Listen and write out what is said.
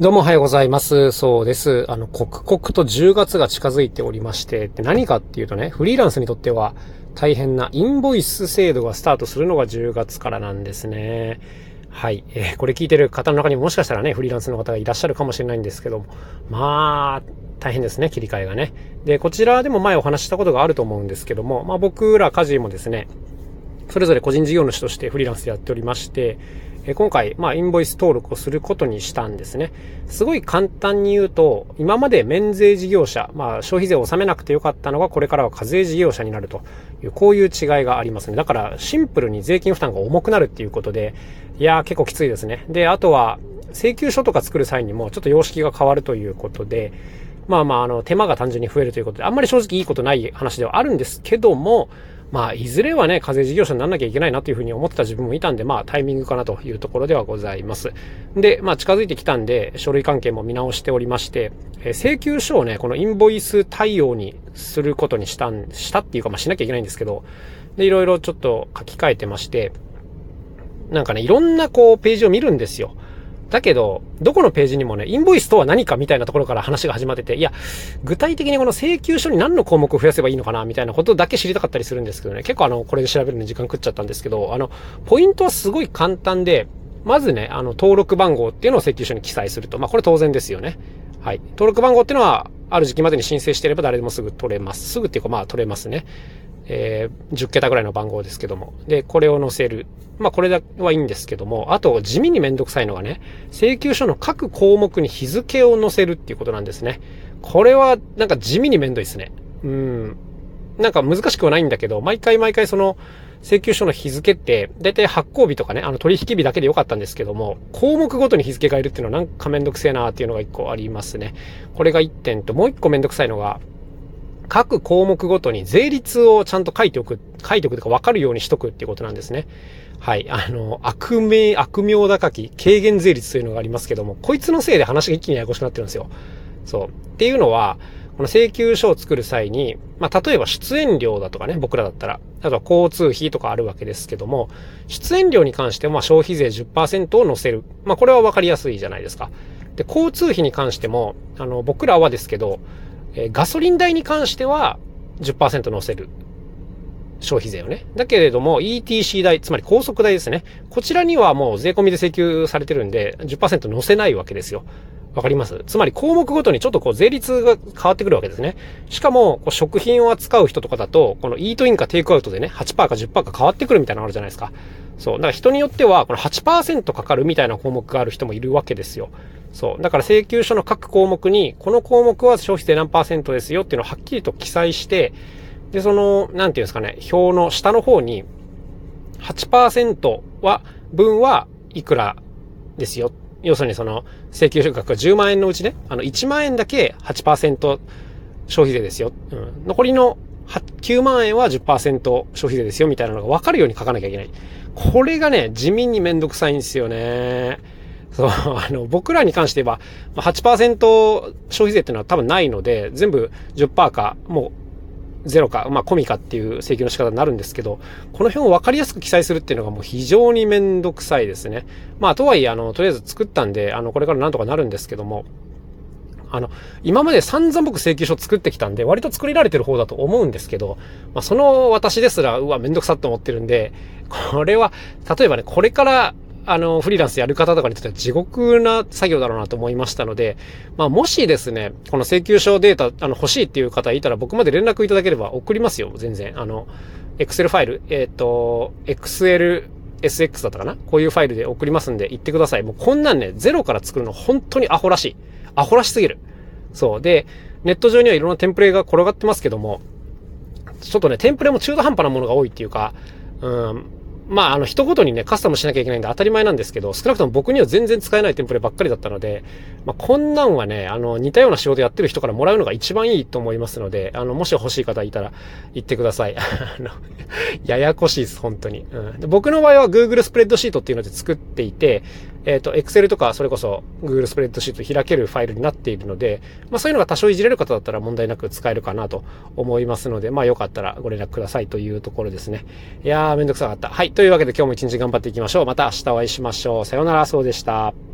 どうもおはようございます。そうです。あの、刻々と10月が近づいておりまして、何かっていうとね、フリーランスにとっては大変なインボイス制度がスタートするのが10月からなんですね。はい。えー、これ聞いてる方の中にももしかしたらね、フリーランスの方がいらっしゃるかもしれないんですけども、まあ、大変ですね、切り替えがね。で、こちらでも前お話ししたことがあると思うんですけども、まあ僕ら家事もですね、それぞれ個人事業主としてフリーランスでやっておりまして、今回、まあ、インボイス登録をすることにしたんですね。すごい簡単に言うと、今まで免税事業者、まあ、消費税を納めなくてよかったのが、これからは課税事業者になるという、こういう違いがありますね。だから、シンプルに税金負担が重くなるっていうことで、いやー、結構きついですね。で、あとは、請求書とか作る際にも、ちょっと様式が変わるということで、まあまあ、あの、手間が単純に増えるということで、あんまり正直いいことない話ではあるんですけども、まあ、いずれはね、課税事業者にならなきゃいけないなというふうに思ってた自分もいたんで、まあ、タイミングかなというところではございます。で、まあ、近づいてきたんで、書類関係も見直しておりまして、え請求書をね、このインボイス対応にすることにしたん、したっていうか、まあ、しなきゃいけないんですけど、で、いろいろちょっと書き換えてまして、なんかね、いろんなこう、ページを見るんですよ。だけど、どこのページにもね、インボイスとは何かみたいなところから話が始まってて、いや、具体的にこの請求書に何の項目を増やせばいいのかなみたいなことだけ知りたかったりするんですけどね、結構あの、これで調べるのに時間食っちゃったんですけど、あの、ポイントはすごい簡単で、まずね、あの、登録番号っていうのを請求書に記載すると。まあ、これ当然ですよね。はい。登録番号っていうのは、ある時期までに申請していれば誰でもすぐ取れます。すぐっていうか、まあ、取れますね。えー、10桁ぐらいの番号ですけども。で、これを載せる。まあ、これだはいいんですけども、あと、地味にめんどくさいのがね、請求書の各項目に日付を載せるっていうことなんですね。これは、なんか地味にめんどいですね。うん。なんか難しくはないんだけど、毎回毎回その、請求書の日付って、だいたい発行日とかね、あの取引日だけでよかったんですけども、項目ごとに日付変えるっていうのはなんかめんどくせえなーっていうのが一個ありますね。これが一点と、もう一個めんどくさいのが、各項目ごとに税率をちゃんと書いておく、書いておくとか分かるようにしとくっていうことなんですね。はい。あの、悪名、悪名高き軽減税率というのがありますけども、こいつのせいで話が一気にややこしくなってるんですよ。そう。っていうのは、この請求書を作る際に、まあ、例えば出演料だとかね、僕らだったら、あとは交通費とかあるわけですけども、出演料に関しても消費税10%を乗せる。まあ、これは分かりやすいじゃないですか。で、交通費に関しても、あの、僕らはですけど、えガソリン代に関しては10%乗せる。消費税をね。だけれども、ETC 代、つまり高速代ですね。こちらにはもう税込みで請求されてるんで、10%乗せないわけですよ。わかります？つまり項目ごとにちょっとこう税率が変わってくるわけですね。しかも、こう食品を扱う人とかだと、このイートインかテイクアウトでね、8%か10%か変わってくるみたいなのあるじゃないですか。そう。だから人によっては、この8%かかるみたいな項目がある人もいるわけですよ。そう。だから請求書の各項目に、この項目は消費税何パーセントですよっていうのをはっきりと記載して、で、その、なんていうんですかね、表の下の方に、8%は、分はいくらですよ。要するにその、請求書額が10万円のうちね、あの、1万円だけ8%消費税ですよ。うん。残りの9万円は10%消費税ですよみたいなのが分かるように書かなきゃいけない。これがね、地味にめんどくさいんですよね。そう、あの、僕らに関して言えば、8%消費税っていうのは多分ないので、全部10%か、もう、ゼロか、まあ、込みかっていう請求の仕方になるんですけど、この辺を分かりやすく記載するっていうのがもう非常にめんどくさいですね。まあ、とはいえ、あの、とりあえず作ったんで、あの、これからなんとかなるんですけども、あの、今まで散々僕請求書作ってきたんで、割と作りられてる方だと思うんですけど、まあ、その私ですら、うわ、めんどくさって思ってるんで、これは、例えばね、これから、あの、フリーランスやる方とかにとっては地獄な作業だろうなと思いましたので、まあ、もしですね、この請求書データ、あの、欲しいっていう方いたら僕まで連絡いただければ送りますよ、全然。あの、Excel ファイル、えっ、ー、と、Excel SX だったかな？こういうファイルで送りますんで言ってください。もうこんなんね、ゼロから作るの本当にアホらしい。アホらしすぎる。そう。で、ネット上にはいろんなテンプレが転がってますけども、ちょっとね、テンプレも中途半端なものが多いっていうか、うん、まあ、あの、一言にね、カスタムしなきゃいけないんで当たり前なんですけど、少なくとも僕には全然使えないテンプレばっかりだったので、まあ、こんなんはね、あの、似たような仕事やってる人からもらうのが一番いいと思いますので、あの、もし欲しい方いたら言ってください。あの、ややこしいです、本当に。うん、で僕の場合は Google スプレッドシートっていうので作っていて、えっ、ー、と、Excel とか、それこそ Google スプレッドシート開けるファイルになっているので、まあそういうのが多少いじれる方だったら問題なく使えるかなと思いますので、まあよかったらご連絡くださいというところですね。いやー、めんどくさかった。はい。というわけで今日も一日頑張っていきましょう。また明日お会いしましょう。さようなら、そうでした。